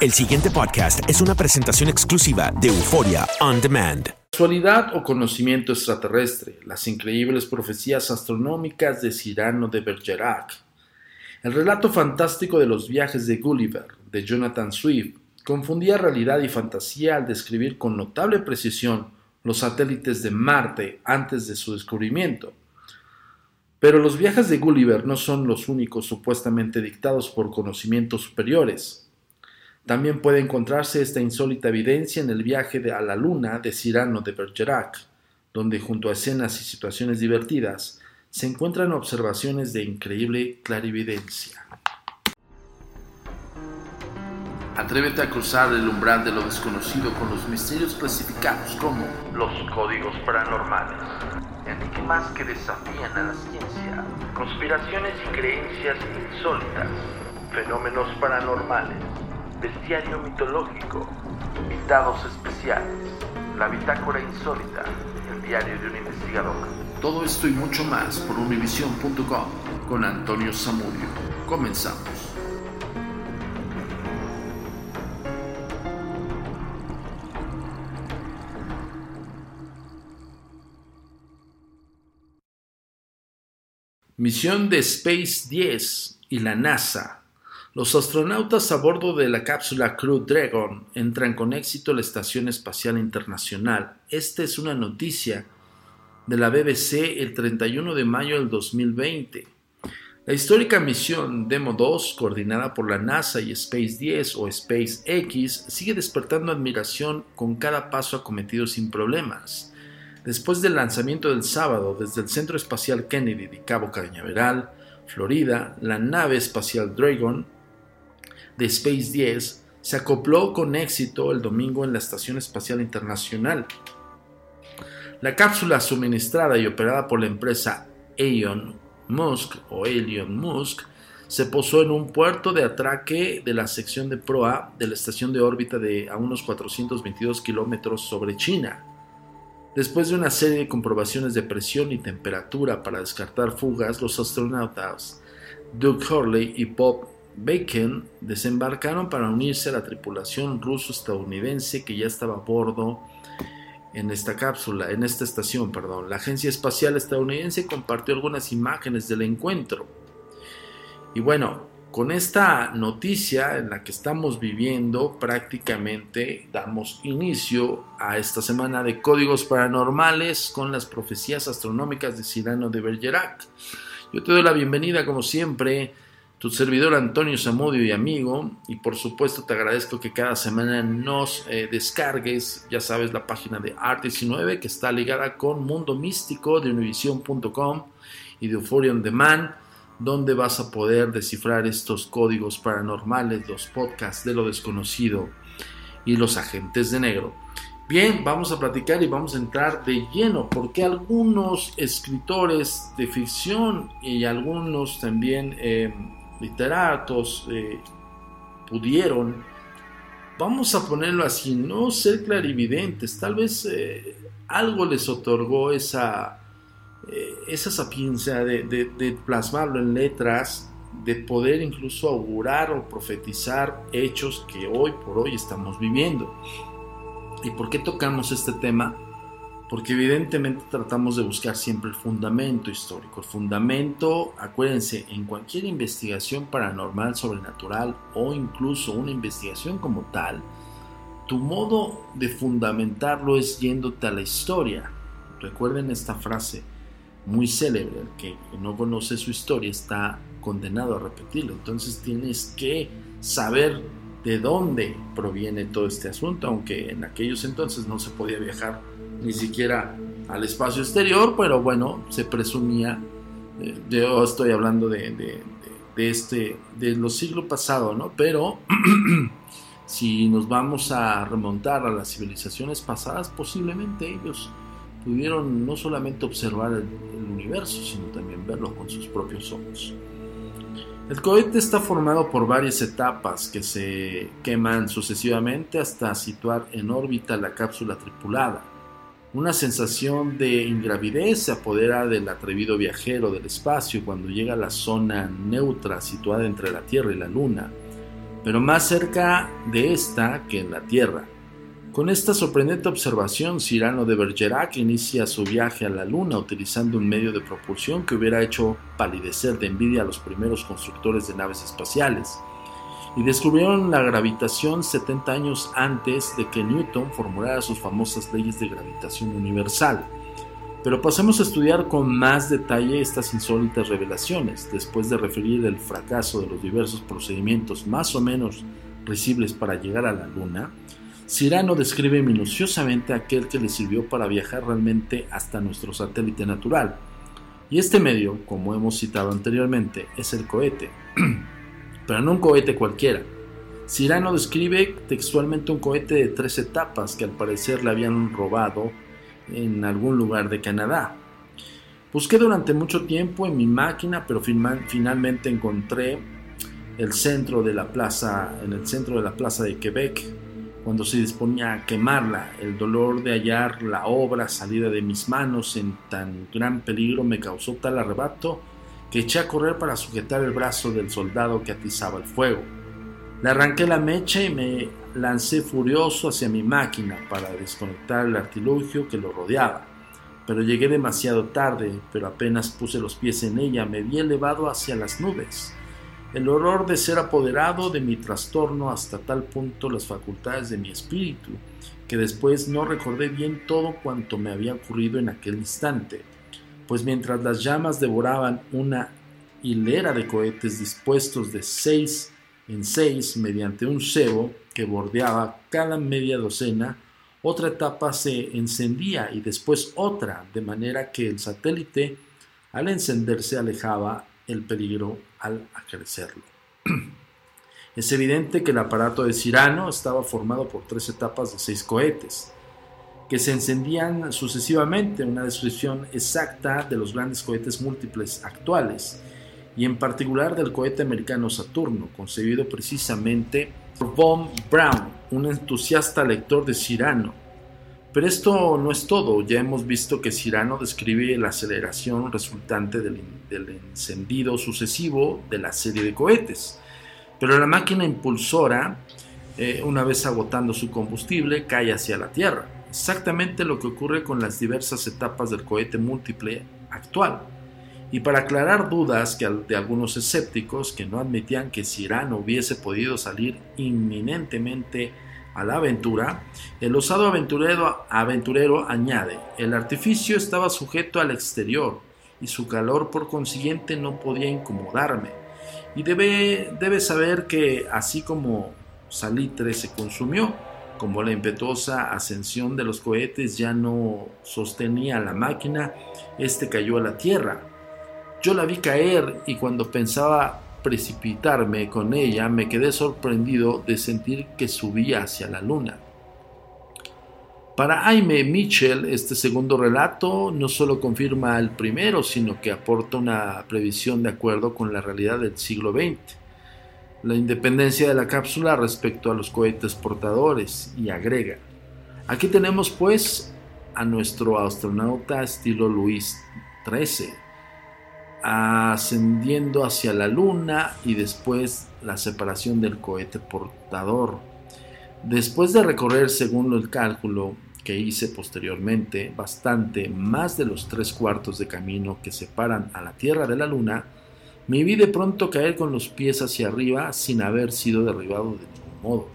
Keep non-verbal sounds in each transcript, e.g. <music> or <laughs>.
El siguiente podcast es una presentación exclusiva de Euforia On Demand. Casualidad o conocimiento extraterrestre, las increíbles profecías astronómicas de Cyrano de Bergerac. El relato fantástico de los viajes de Gulliver, de Jonathan Swift, confundía realidad y fantasía al describir con notable precisión los satélites de Marte antes de su descubrimiento. Pero los viajes de Gulliver no son los únicos supuestamente dictados por conocimientos superiores. También puede encontrarse esta insólita evidencia en el viaje a la Luna de Cyrano de Bergerac, donde junto a escenas y situaciones divertidas se encuentran observaciones de increíble clarividencia. Atrévete a cruzar el umbral de lo desconocido con los misterios clasificados como los códigos paranormales, enigmas que desafían a la ciencia, conspiraciones y creencias insólitas, fenómenos paranormales, bestiario mitológico, invitados especiales, la bitácora insólita, el diario de un investigador. Todo esto y mucho más por univision.com con Antonio Samudio. Comenzamos. Misión de Space 10 y la NASA. Los astronautas a bordo de la cápsula Crew Dragon entran con éxito a la Estación Espacial Internacional. Esta es una noticia de la BBC el 31 de mayo del 2020. La histórica misión Demo 2, coordinada por la NASA y Space 10 o SpaceX, sigue despertando admiración con cada paso acometido sin problemas. Después del lanzamiento del sábado desde el Centro Espacial Kennedy de Cabo Cañaveral, Florida, la nave espacial Dragon de Space 10 se acopló con éxito el domingo en la Estación Espacial Internacional. La cápsula suministrada y operada por la empresa Elon Musk o Elon Musk se posó en un puerto de atraque de la sección de proa de la estación de órbita de a unos 422 kilómetros sobre China. Después de una serie de comprobaciones de presión y temperatura para descartar fugas, los astronautas Doug Hurley y Bob Bacon desembarcaron para unirse a la tripulación ruso-estadounidense que ya estaba a bordo en esta cápsula, en esta estación, perdón. La Agencia Espacial Estadounidense compartió algunas imágenes del encuentro. Y bueno, con esta noticia en la que estamos viviendo, prácticamente damos inicio a esta semana de códigos paranormales con las profecías astronómicas de Cyrano de Bergerac. Yo te doy la bienvenida, como siempre, tu servidor Antonio Zamudio y amigo, y por supuesto te agradezco que cada semana nos eh, descargues, ya sabes, la página de Art19 que está ligada con Mundo Místico de Univision.com y de Euphoria on Demand donde vas a poder descifrar estos códigos paranormales, los podcasts de lo desconocido y los agentes de negro. Bien, vamos a platicar y vamos a entrar de lleno porque algunos escritores de ficción y algunos también eh, literatos eh, pudieron, vamos a ponerlo así, no ser clarividentes, tal vez eh, algo les otorgó esa eh, esa sapiencia de, plasmarlo en letras, de poder incluso augurar o profetizar hechos que hoy por hoy estamos viviendo. ¿Y por qué tocamos este tema? Porque evidentemente tratamos de buscar siempre el fundamento histórico. El fundamento, acuérdense, en cualquier investigación paranormal, sobrenatural o incluso una investigación como tal, tu modo de fundamentarlo es yéndote a la historia. Recuerden esta frase, muy célebre, el que no conoce su historia está condenado a repetirlo. Entonces tienes que saber de dónde proviene todo este asunto, aunque en aquellos entonces no se podía viajar ni siquiera al espacio exterior, pero bueno, se presumía, eh, yo estoy hablando de, de, este, de los siglos pasados, ¿no? Pero <clears throat> si nos vamos a remontar a las civilizaciones pasadas, posiblemente ellos pudieron no solamente observar el, universo, sino también verlo con sus propios ojos. El cohete está formado por varias etapas que se queman sucesivamente hasta situar en órbita la cápsula tripulada. Una sensación de ingravidez se apodera del atrevido viajero del espacio cuando llega a la zona neutra situada entre la Tierra y la Luna. pero más cerca de esta que en la Tierra. Con esta sorprendente observación, Cyrano de Bergerac inicia su viaje a la Luna utilizando un medio de propulsión que hubiera hecho palidecer de envidia a los primeros constructores de naves espaciales. Y descubrieron la gravitación 70 años antes de que Newton formulara sus famosas leyes de gravitación universal. Pero pasemos a estudiar con más detalle estas insólitas revelaciones, después de referir el fracaso de los diversos procedimientos más o menos risibles para llegar a la Luna, Cyrano describe minuciosamente aquel que le sirvió para viajar realmente hasta nuestro satélite natural. Y este medio, como hemos citado anteriormente, es el cohete. <clears throat> Pero no un cohete cualquiera. Cyrano describe textualmente un cohete de tres etapas que al parecer le habían robado en algún lugar de Canadá. Busqué durante mucho tiempo en mi máquina, pero finalmente encontré el centro de la plaza, en el centro de la plaza de Quebec, cuando se disponía a quemarla. El dolor de hallar la obra salida de mis manos en tan gran peligro me causó tal arrebato que eché a correr para sujetar el brazo del soldado que atizaba el fuego. Le arranqué la mecha y me lancé furioso hacia mi máquina para desconectar el artilugio que lo rodeaba. Pero llegué demasiado tarde, pero apenas puse los pies en ella me vi elevado hacia las nubes el horror de ser apoderado de mi trastorno hasta tal punto las facultades de mi espíritu, que después no recordé bien todo cuanto me había ocurrido en aquel instante, pues mientras las llamas devoraban una hilera de cohetes dispuestos de seis en seis mediante un cebo que bordeaba cada media docena, otra etapa se encendía y después otra, de manera que el satélite al encenderse alejaba el peligro al acrecerlo. <clears throat> Es evidente que el aparato de Cirano estaba formado por tres etapas de seis cohetes, que se encendían sucesivamente, una descripción exacta de los grandes cohetes múltiples actuales, y en particular del cohete americano Saturno, concebido precisamente por Von Braun, un entusiasta lector de Cirano, pero esto no es todo, ya hemos visto que Cirano describe la aceleración resultante del, encendido sucesivo de la serie de cohetes. Pero la máquina impulsora, eh, una vez agotando su combustible, cae hacia la Tierra. Exactamente lo que ocurre con las diversas etapas del cohete múltiple actual. Y para aclarar dudas que de algunos escépticos que no admitían que Cirano hubiese podido salir inminentemente a la aventura, el osado aventurero, aventurero añade, el artificio estaba sujeto al exterior y su calor por consiguiente no podía incomodarme. Y debe, debe saber que así como Salitre se consumió, como la impetuosa ascensión de los cohetes ya no sostenía la máquina, este cayó a la tierra. Yo la vi caer y cuando pensaba precipitarme con ella, me quedé sorprendido de sentir que subía hacia la luna. Para Jaime Mitchell, este segundo relato no solo confirma el primero, sino que aporta una previsión de acuerdo con la realidad del siglo XX. La independencia de la cápsula respecto a los cohetes portadores y agrega. Aquí tenemos pues a nuestro astronauta estilo Luis XIII, ascendiendo hacia la luna y después la separación del cohete portador. Después de recorrer, según el cálculo que hice posteriormente, bastante más de los tres cuartos de camino que separan a la Tierra de la Luna, me vi de pronto caer con los pies hacia arriba sin haber sido derribado de ningún modo.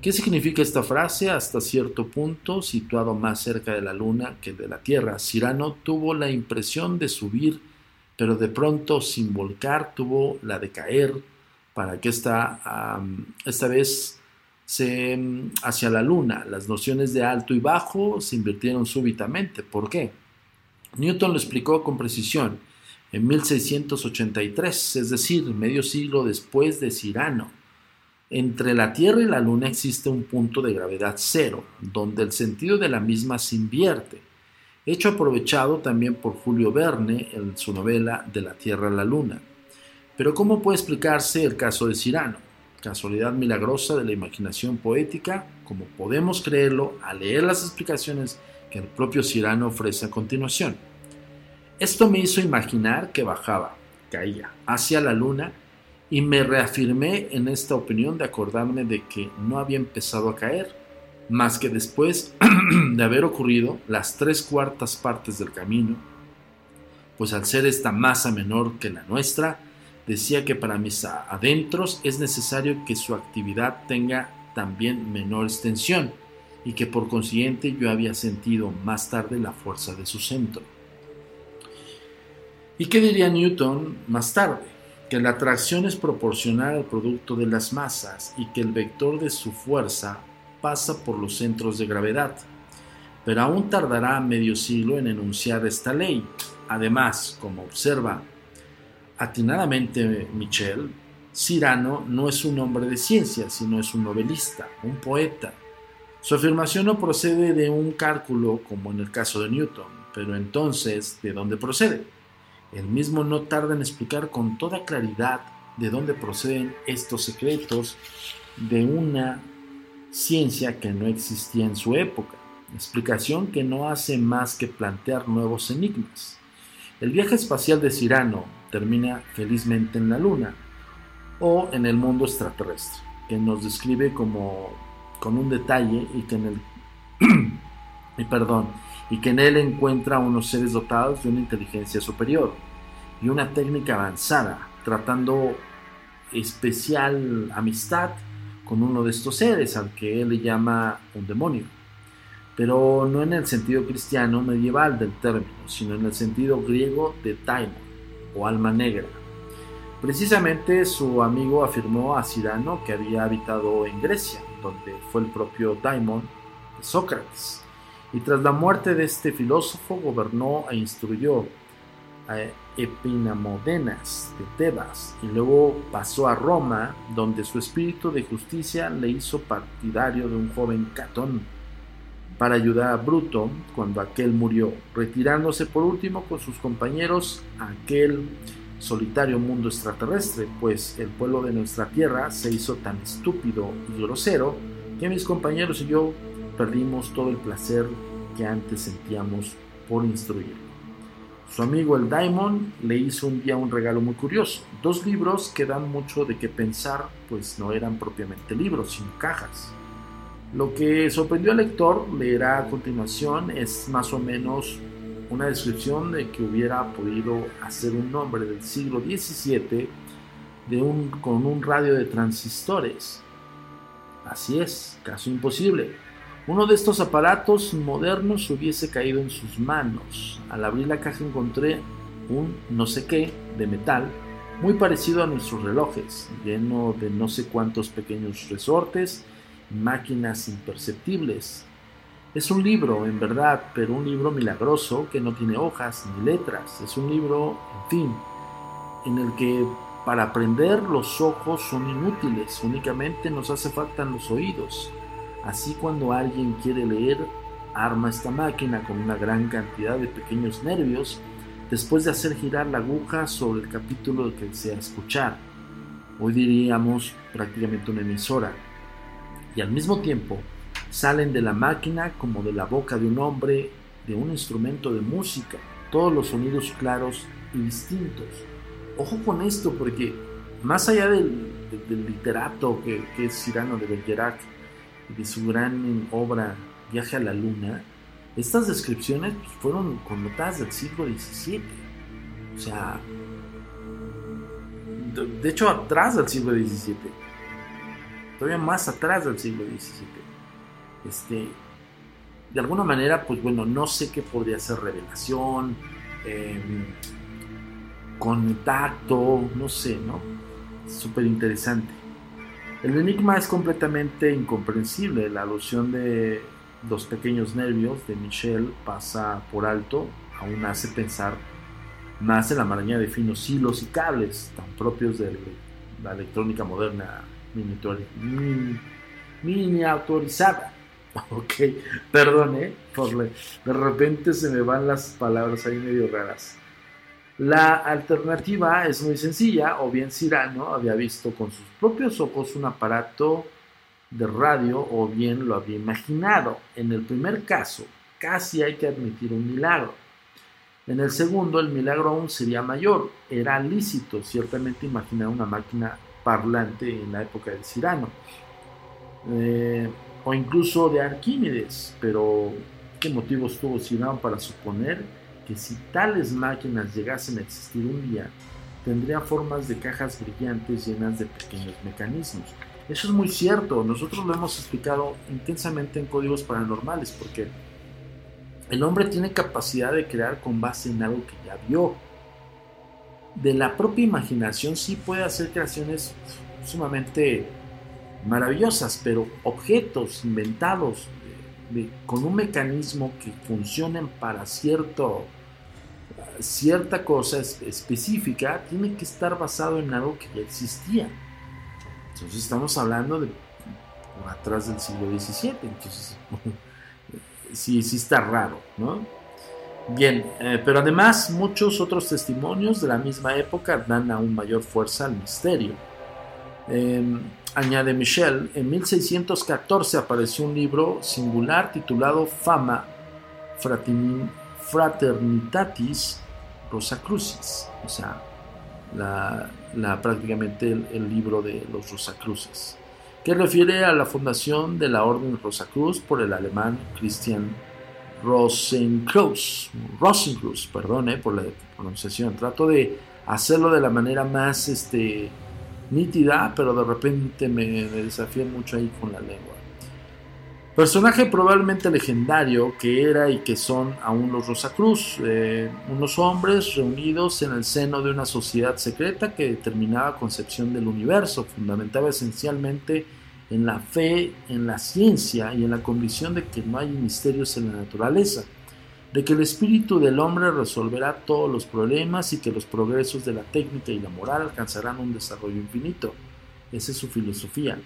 ¿Qué significa esta frase? Hasta cierto punto, situado más cerca de la Luna que de la Tierra, Cirano tuvo la impresión de subir pero de pronto sin volcar tuvo la de caer para que esta, esta vez se, hacia la luna. Las nociones de alto y bajo se invirtieron súbitamente. ¿Por qué? Newton lo explicó con precisión en 1683, es decir, medio siglo después de Cirano. Entre la Tierra y la Luna existe un punto de gravedad cero, donde el sentido de la misma se invierte hecho aprovechado también por Julio Verne en su novela De la Tierra a la Luna. Pero ¿cómo puede explicarse el caso de Cirano? Casualidad milagrosa de la imaginación poética, como podemos creerlo al leer las explicaciones que el propio Cirano ofrece a continuación. Esto me hizo imaginar que bajaba, caía hacia la luna y me reafirmé en esta opinión de acordarme de que no había empezado a caer, más que después <clears throat> de haber ocurrido las tres cuartas partes del camino, pues al ser esta masa menor que la nuestra, decía que para mis adentros es necesario que su actividad tenga también menor extensión y que por consiguiente yo había sentido más tarde la fuerza de su centro. ¿Y qué diría Newton más tarde? Que la atracción es proporcional al producto de las masas y que el vector de su fuerza pasa por los centros de gravedad. Pero aún tardará medio siglo en enunciar esta ley. Además, como observa atinadamente Michel, Cyrano no es un hombre de ciencia, sino es un novelista, un poeta. Su afirmación no procede de un cálculo como en el caso de Newton, pero entonces, ¿de dónde procede? El mismo no tarda en explicar con toda claridad de dónde proceden estos secretos de una ciencia que no existía en su época, explicación que no hace más que plantear nuevos enigmas. El viaje espacial de Cyrano termina felizmente en la Luna o en el mundo extraterrestre, que nos describe como con un detalle y que en el <clears throat> y perdón, y que en él encuentra unos seres dotados de una inteligencia superior y una técnica avanzada, tratando especial amistad con uno de estos seres, al que él le llama un demonio. Pero no en el sentido cristiano medieval del término, sino en el sentido griego de daimon o alma negra. Precisamente su amigo afirmó a Cirano que había habitado en Grecia, donde fue el propio daimon de Sócrates, y tras la muerte de este filósofo gobernó e instruyó a Epinamodenas de Tebas y luego pasó a Roma, donde su espíritu de justicia le hizo partidario de un joven Catón para ayudar a Bruto cuando aquel murió, retirándose por último con sus compañeros a aquel solitario mundo extraterrestre, pues el pueblo de nuestra tierra se hizo tan estúpido y grosero que mis compañeros y yo perdimos todo el placer que antes sentíamos por instruir. Su amigo el Daimon le hizo un día un regalo muy curioso, dos libros que dan mucho de qué pensar, pues no eran propiamente libros, sino cajas. Lo que sorprendió al lector, leerá a continuación, es más o menos una descripción de que hubiera podido hacer un hombre del siglo XVII con un radio de transistores. Así es, caso imposible. Uno de estos aparatos modernos hubiese caído en sus manos. Al abrir la caja encontré un no sé qué de metal, muy parecido a nuestros relojes, lleno de no sé cuántos pequeños resortes máquinas imperceptibles. Es un libro, en verdad, pero un libro milagroso que no tiene hojas ni letras. Es un libro, en fin, en el que para aprender los ojos son inútiles, únicamente nos hace falta los oídos. Así cuando alguien quiere leer, arma esta máquina con una gran cantidad de pequeños nervios después de hacer girar la aguja sobre el capítulo que desea escuchar. Hoy diríamos prácticamente una emisora. Y al mismo tiempo salen de la máquina como de la boca de un hombre, de un instrumento de música, todos los sonidos claros y distintos. Ojo con esto porque más allá del, literato que, es Cyrano de Bergerac, de su gran obra Viaje a la Luna, estas descripciones pues, fueron connotadas del siglo XVII. O sea, de, hecho atrás del siglo XVII. Todavía más atrás del siglo XVII. Este, de alguna manera, pues bueno, no sé qué podría ser revelación, em, contacto, no sé, ¿no? Súper interesante. El enigma es completamente incomprensible. La alusión de los pequeños nervios de Michel pasa por alto, aún hace pensar en la maraña de finos hilos y cables tan propios de la electrónica moderna miniaturizada. <laughs> Ok, perdón, ¿eh? de repente se me van las palabras ahí medio raras. La alternativa es muy sencilla, o bien Cyrano había visto con sus propios ojos un aparato de radio o bien lo había imaginado. En el primer caso, casi hay que admitir un milagro. En el segundo, el milagro aún sería mayor. Era lícito ciertamente imaginar una máquina parlante en la época de Cirano. Eh, o incluso de Arquímedes, pero ¿qué motivos tuvo Cirano para suponer que si tales máquinas llegasen a existir un día, tendrían formas de cajas brillantes llenas de pequeños mecanismos? Eso es muy cierto, nosotros lo hemos explicado intensamente en códigos paranormales, porque el hombre tiene capacidad de crear con base en algo que ya vio. De la propia imaginación sí puede hacer creaciones sumamente maravillosas, pero objetos inventados con un mecanismo que funcionen para cierto, cierta cosa específica, tiene que estar basado en algo que ya existía. Entonces estamos hablando de atrás del siglo XVII, entonces <laughs> sí, sí está raro, ¿no? Bien, eh, pero además muchos otros testimonios de la misma época dan aún mayor fuerza al misterio. Em, añade Michel, en 1614 apareció un libro singular titulado Fama Fraternitatis Rosacrucis, o sea, la, prácticamente el, libro de los Rosacruces, que refiere a la fundación de la Orden Rosacruz por el alemán Christian Rosenkreuz, Rosenkreuz, perdón eh, por la pronunciación, trato de hacerlo de la manera más este, nítida, pero de repente me, desafía mucho ahí con la lengua. Personaje probablemente legendario que era y que son aún los Rosacruz, eh, unos hombres reunidos en el seno de una sociedad secreta que determinaba concepción del universo, fundamentaba esencialmente en la fe, en la ciencia y en la convicción de que no hay misterios en la naturaleza, de que el espíritu del hombre resolverá todos los problemas y que los progresos de la técnica y la moral alcanzarán un desarrollo infinito. Esa es su filosofía.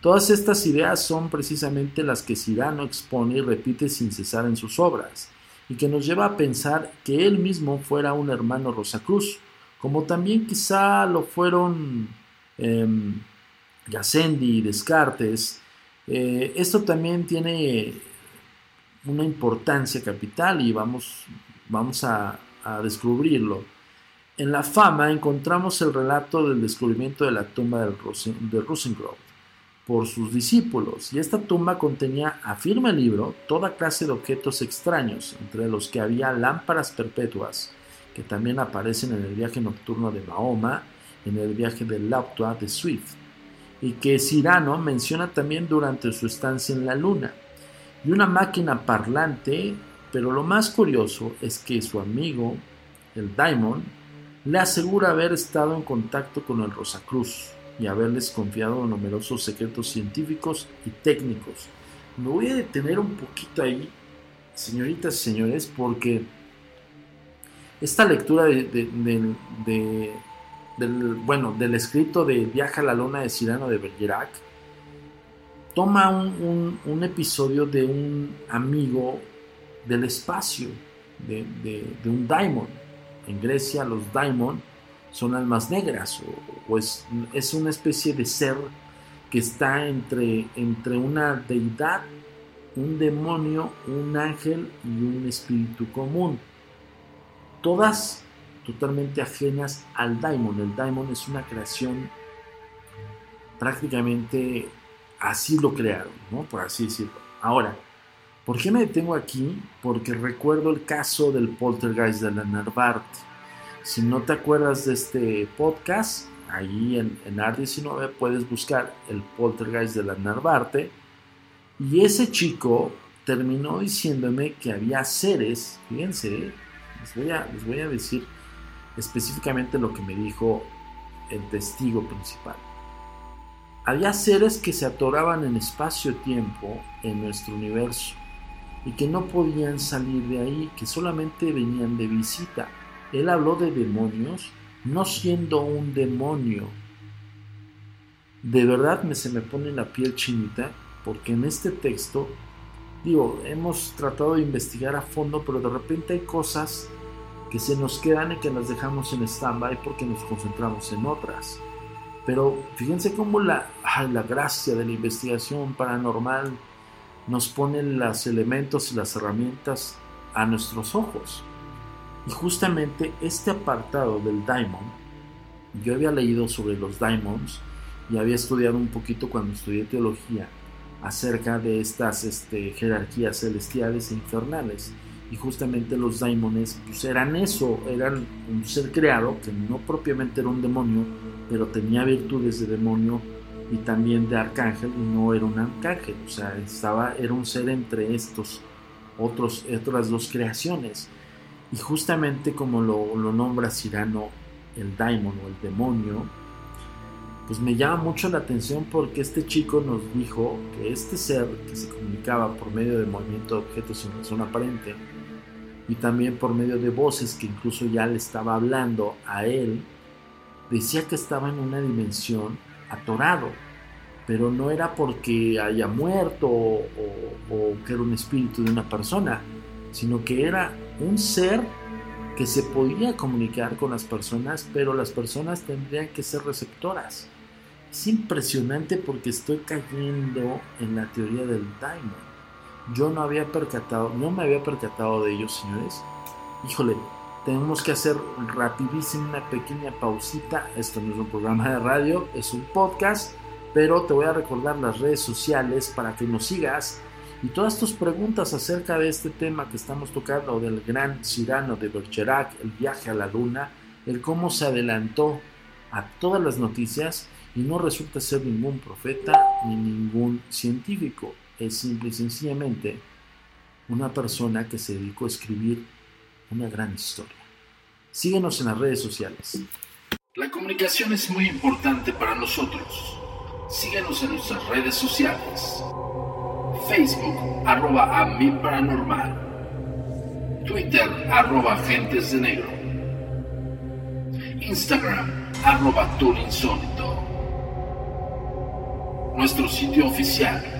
Todas estas ideas son precisamente las que Cyrano expone y repite sin cesar en sus obras, y que nos lleva a pensar que él mismo fuera un hermano Rosacruz, como también quizá lo fueron eh, y Descartes. Eh, esto también tiene una importancia capital y vamos, vamos a, descubrirlo. En la fama encontramos el relato del descubrimiento de la tumba de, de por sus discípulos, y esta tumba contenía, afirma el libro, toda clase de objetos extraños, entre los que había lámparas perpetuas, que también aparecen en el viaje nocturno de Mahoma, en el viaje de Laptua de Swift, y que Cyrano menciona también durante su estancia en la Luna, y una máquina parlante, pero lo más curioso es que su amigo, el Daimon, le asegura haber estado en contacto con el Rosacruz, y haberles confiado numerosos secretos científicos y técnicos. Me voy a detener un poquito ahí, señoritas y señores, porque esta lectura de, del, bueno, del escrito de Viaja a la Luna de Cirano de Bergerac toma un, un, episodio de un amigo del espacio, de, un daimon. En Grecia los daimon son almas negras o, es, es, una especie de ser que está entre, entre una deidad, un demonio, un ángel y un espíritu común. Todas totalmente ajenas al daimon. El daimon es una creación prácticamente así lo crearon, ¿no? por así decirlo. Ahora, ¿por qué me detengo aquí? Porque recuerdo el caso del poltergeist de la Narvarte si no te acuerdas de este podcast, ahí en, en AR19 puedes buscar el poltergeist de la Narvarte. Y ese chico terminó diciéndome que había seres, fíjense, les voy a, les voy a decir específicamente lo que me dijo el testigo principal. Había seres que se atoraban en espacio-tiempo en nuestro universo y que no podían salir de ahí, que solamente venían de visita él habló de demonios no siendo un demonio. De verdad me, se me pone la piel chinita porque en este texto, digo, hemos tratado de investigar a fondo, pero de repente hay cosas que se nos quedan y que las dejamos en stand-by porque nos concentramos en otras. Pero fíjense cómo la, la gracia de la investigación paranormal nos pone los elementos y las herramientas a nuestros ojos. Y justamente este apartado del Daimon, yo había leído sobre los Daimons y había estudiado un poquito cuando estudié teología acerca de estas este, jerarquías celestiales e infernales. Y justamente los daimones pues eran eso, eran un ser creado que no propiamente era un demonio, pero tenía virtudes de demonio y también de arcángel y no era un arcángel, o sea, estaba, era un ser entre estos otros, otras dos creaciones. Y justamente como lo, lo nombra Cirano, el daimon o el demonio, pues me llama mucho la atención porque este chico nos dijo que este ser que se comunicaba por medio de movimiento de objetos sin razón aparente y también por medio de voces que incluso ya le estaba hablando a él, decía que estaba en una dimensión atorado, pero no era porque haya muerto o, que era un espíritu de una persona, sino que era un ser que se podía comunicar con las personas, pero las personas tendrían que ser receptoras. Es impresionante porque estoy cayendo en la teoría del diamond. Yo no había percatado, no me había percatado de ello, señores. Híjole, tenemos que hacer rapidísimo una pequeña pausita. Esto no es un programa de radio, es un podcast, pero te voy a recordar las redes sociales para que nos sigas y todas tus preguntas acerca de este tema que estamos tocando del gran Cirano de Bergerac, el viaje a la luna, el cómo se adelantó a todas las noticias y no resulta ser ningún profeta ni ningún científico. Es simple y sencillamente una persona que se dedicó a escribir una gran historia. Síguenos en las redes sociales. La comunicación es muy importante para nosotros. Síguenos en nuestras redes sociales. Facebook, arroba a mi paranormal. Twitter, arroba agentes de negro. Instagram, arroba insólito nuestro sitio oficial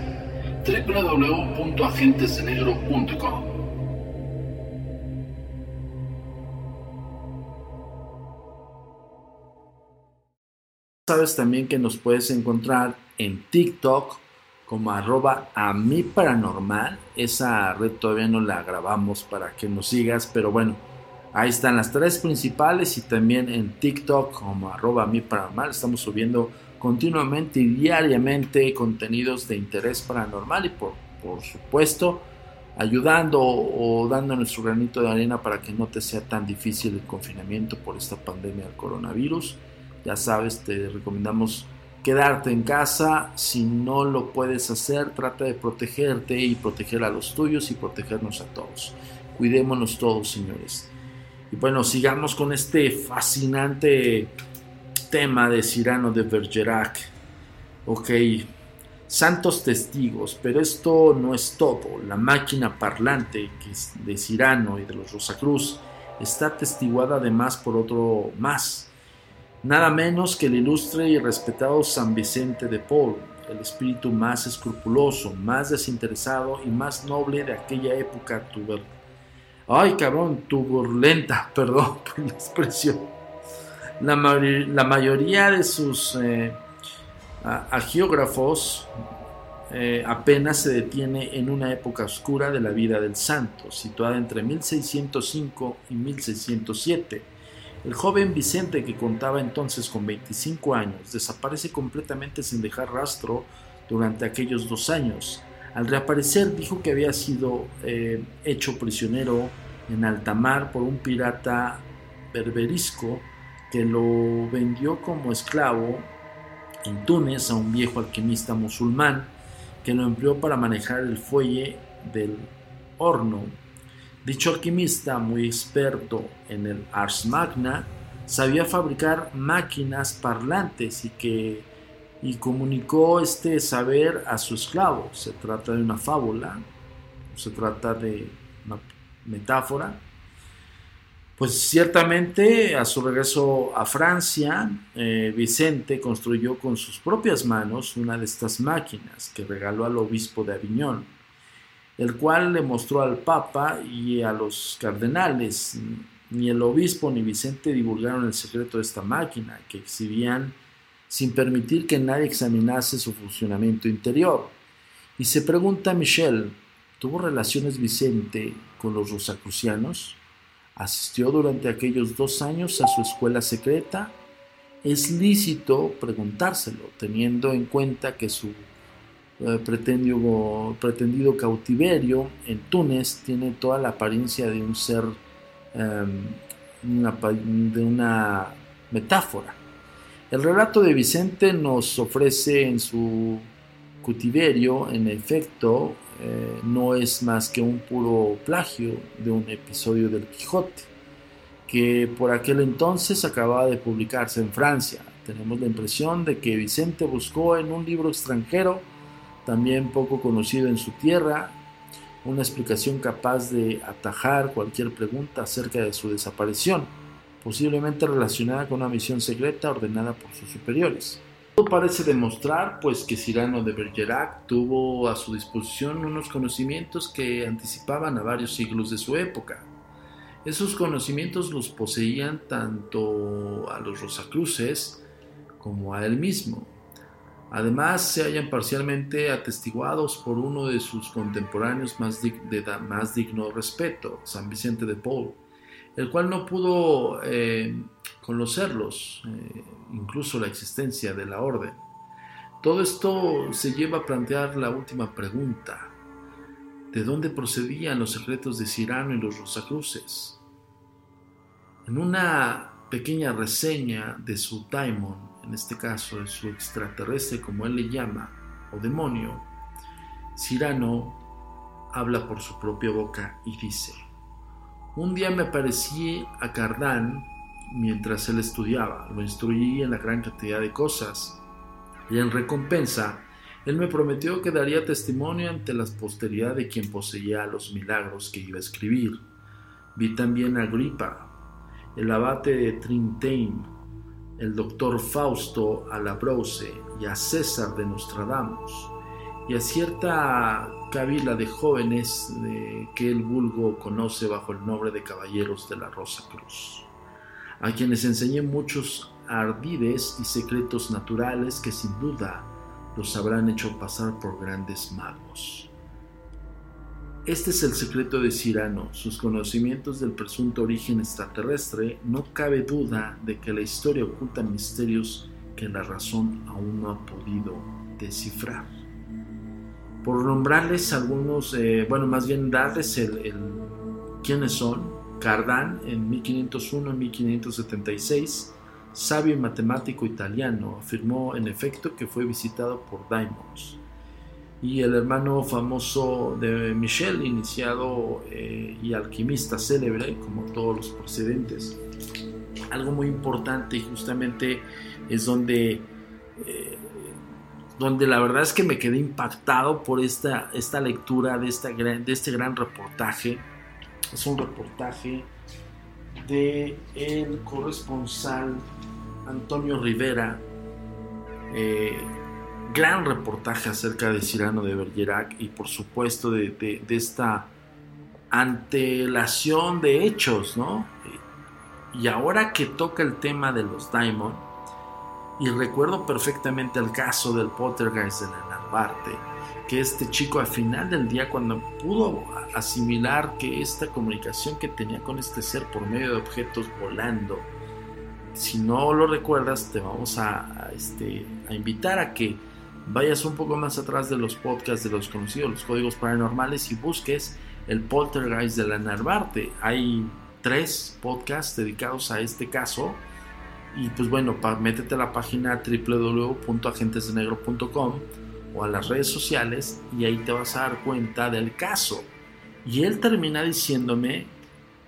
www.agentesdenegro.com. Sabes también que nos puedes encontrar en TikTok como arroba a mi paranormal. Esa red todavía no la grabamos para que nos sigas, pero bueno, ahí están las tres principales y también en TikTok como arroba a mi paranormal. Estamos subiendo continuamente y diariamente contenidos de interés paranormal y por, por supuesto ayudando o dando nuestro granito de arena para que no te sea tan difícil el confinamiento por esta pandemia del coronavirus. Ya sabes, te recomendamos quedarte en casa. Si no lo puedes hacer, trata de protegerte y proteger a los tuyos y protegernos a todos. Cuidémonos todos, señores. Y bueno, sigamos con este fascinante tema de Cirano de Bergerac. Ok, santos testigos, pero esto no es todo. La máquina parlante de Cirano y de los Rosacruz está testiguada además por otro más, nada menos que el ilustre y respetado San Vicente de Paul, el espíritu más escrupuloso, más desinteresado y más noble de aquella época tuber... Ay, cabrón, turbulenta, <laughs> perdón por la expresión la, mayoría de sus eh, agiógrafos eh, apenas se detiene en una época oscura de la vida del santo, situada entre 1605 y 1607. El joven Vicente, que contaba entonces con 25 años, desaparece completamente sin dejar rastro durante aquellos dos años. Al reaparecer dijo que había sido eh, hecho prisionero en alta mar por un pirata berberisco que lo vendió como esclavo en Túnez a un viejo alquimista musulmán que lo empleó para manejar el fuelle del horno. Dicho alquimista, muy experto en el Ars Magna, sabía fabricar máquinas parlantes y que y comunicó este saber a su esclavo. Se trata de una fábula, se trata de una metáfora pues ciertamente a su regreso a Francia, eh, Vicente construyó con sus propias manos una de estas máquinas que regaló al obispo de Aviñón, el cual le mostró al Papa y a los cardenales. Ni el obispo ni Vicente divulgaron el secreto de esta máquina, que exhibían sin permitir que nadie examinase su funcionamiento interior. Y se pregunta Michel, ¿tuvo relaciones Vicente con los rosacrucianos? Asistió durante aquellos dos años a su escuela secreta. Es lícito preguntárselo, teniendo en cuenta que su eh, pretendido, cautiverio en Túnez tiene toda la apariencia de un ser, em, de una metáfora. El relato de Vicente nos ofrece en su cautiverio, en efecto, eh, no es más que un puro plagio de un episodio del Quijote, que por aquel entonces acababa de publicarse en Francia. Tenemos la impresión de que Vicente buscó en un libro extranjero, también poco conocido en su tierra, una explicación capaz de atajar cualquier pregunta acerca de su desaparición, posiblemente relacionada con una misión secreta ordenada por sus superiores. Todo parece demostrar pues que Cyrano de Bergerac tuvo a su disposición unos conocimientos que anticipaban a varios siglos de su época. Esos conocimientos los poseían tanto a los Rosacruces como a él mismo. Además, se hallan parcialmente atestiguados por uno de sus contemporáneos más de más digno respeto, San Vicente de Paul, el cual no pudo eh, conocerlos, eh, incluso la existencia de la orden. Todo esto se lleva a plantear la última pregunta. ¿De dónde procedían los secretos de Cirano y los Rosacruces? En una pequeña reseña de su daimon, en este caso de su extraterrestre como él le llama, o demonio, Cirano habla por su propia boca y dice, un día me aparecí a Cardán mientras él estudiaba, lo instruí en la gran cantidad de cosas, y en recompensa, él me prometió que daría testimonio ante la posteridad de quien poseía los milagros que iba a escribir. Vi también a Agripa, el abate de Trintain, el doctor Fausto Alabrose y a César de Nostradamus, y a cierta cabila de jóvenes que el vulgo conoce bajo el nombre de Caballeros de la Rosa Cruz a quienes enseñé muchos ardides y secretos naturales que sin duda los habrán hecho pasar por grandes magos. Este es el secreto de Cirano, sus conocimientos del presunto origen extraterrestre, no cabe duda de que la historia oculta misterios que la razón aún no ha podido descifrar. Por nombrarles algunos, eh, bueno, más bien darles el, quiénes son, Cardán en 1501-1576, sabio y matemático italiano, afirmó en efecto que fue visitado por daimons. Y el hermano famoso de Michel, iniciado eh, y alquimista célebre, como todos los precedentes. Algo muy importante y justamente es donde, eh, donde la verdad es que me quedé impactado por esta, esta lectura de, esta de este gran reportaje es un reportaje de el corresponsal Antonio Rivera, eh, gran reportaje acerca de Cirano de Bergerac y por supuesto de, esta antelación de hechos, ¿no? Y ahora que toca el tema de los Diamond, y recuerdo perfectamente el caso del Pottergeist de la Narvarte, que este chico al final del día cuando pudo asimilar que esta comunicación que tenía con este ser por medio de objetos volando, si no lo recuerdas te vamos a, este, a invitar a que vayas un poco más atrás de los podcasts de los conocidos, los códigos paranormales y busques el poltergeist de la Narvarte. Hay tres podcasts dedicados a este caso. Y pues bueno, métete a la página www.agentesdenegro.com o a las redes sociales y ahí te vas a dar cuenta del caso. Y él termina diciéndome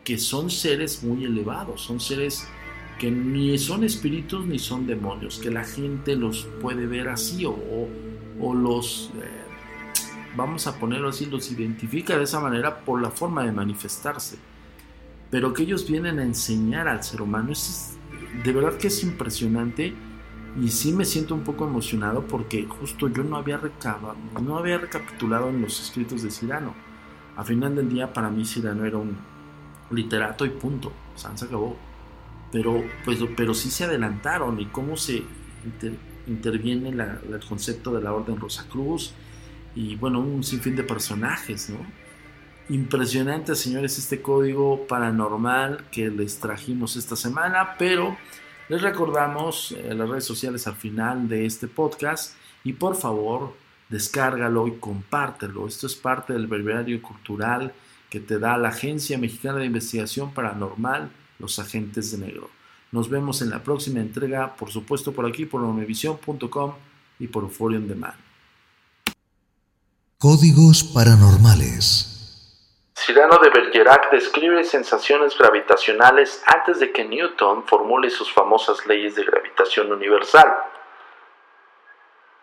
que son seres muy elevados, son seres que ni son espíritus ni son demonios, que la gente los puede ver así o, o los, eh, vamos a ponerlo así, los identifica de esa manera por la forma de manifestarse. Pero que ellos vienen a enseñar al ser humano, es, de verdad que es impresionante y sí me siento un poco emocionado porque justo yo no había, recabado, no había recapitulado en los escritos de Cirano. A final del día para mí Cirano era un literato y punto. San se acabó. Pero, pues, pero sí se adelantaron y cómo se interviene el concepto de la Orden Rosacruz y bueno, un sinfín de personajes, ¿no? Impresionante, señores, este código paranormal que les trajimos esta semana, pero les recordamos eh, las redes sociales al final de este podcast y por favor descárgalo y compártelo. Esto es parte del breviario cultural que te da la Agencia Mexicana de Investigación Paranormal, los agentes de negro. Nos vemos en la próxima entrega, por supuesto por aquí, por univision.com y por Euphoria On Demand. Códigos paranormales. Cyrano de Bergerac describe sensaciones gravitacionales antes de que Newton formule sus famosas leyes de gravitación universal.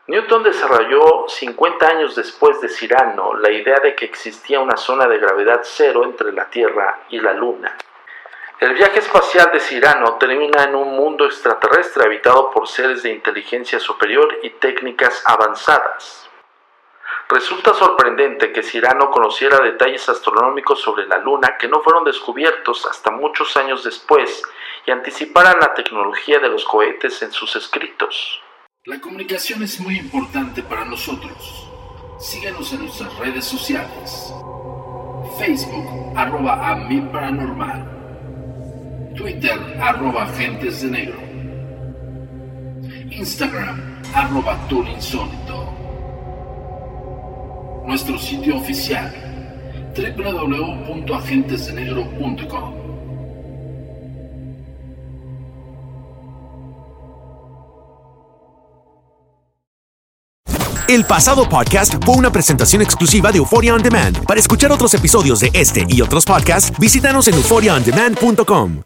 Newton desarrolló 50 años después de Cyrano la idea de que existía una zona de gravedad cero entre la Tierra y la Luna. El viaje espacial de Cyrano termina en un mundo extraterrestre habitado por seres de inteligencia superior y técnicas avanzadas. Resulta sorprendente que Cyrano conociera detalles astronómicos sobre la Luna que no fueron descubiertos hasta muchos años después y anticiparan la tecnología de los cohetes en sus escritos. La comunicación es muy importante para nosotros. Síguenos en nuestras redes sociales. Facebook, arroba a mi paranormal. Twitter, arroba agentes de negro. Instagram, arroba insólito. Nuestro sitio oficial, www.agentesdenegro.com. El pasado podcast fue una presentación exclusiva de Euphoria On Demand. Para escuchar otros episodios de este y otros podcasts, visítanos en euphoriaondemand.com.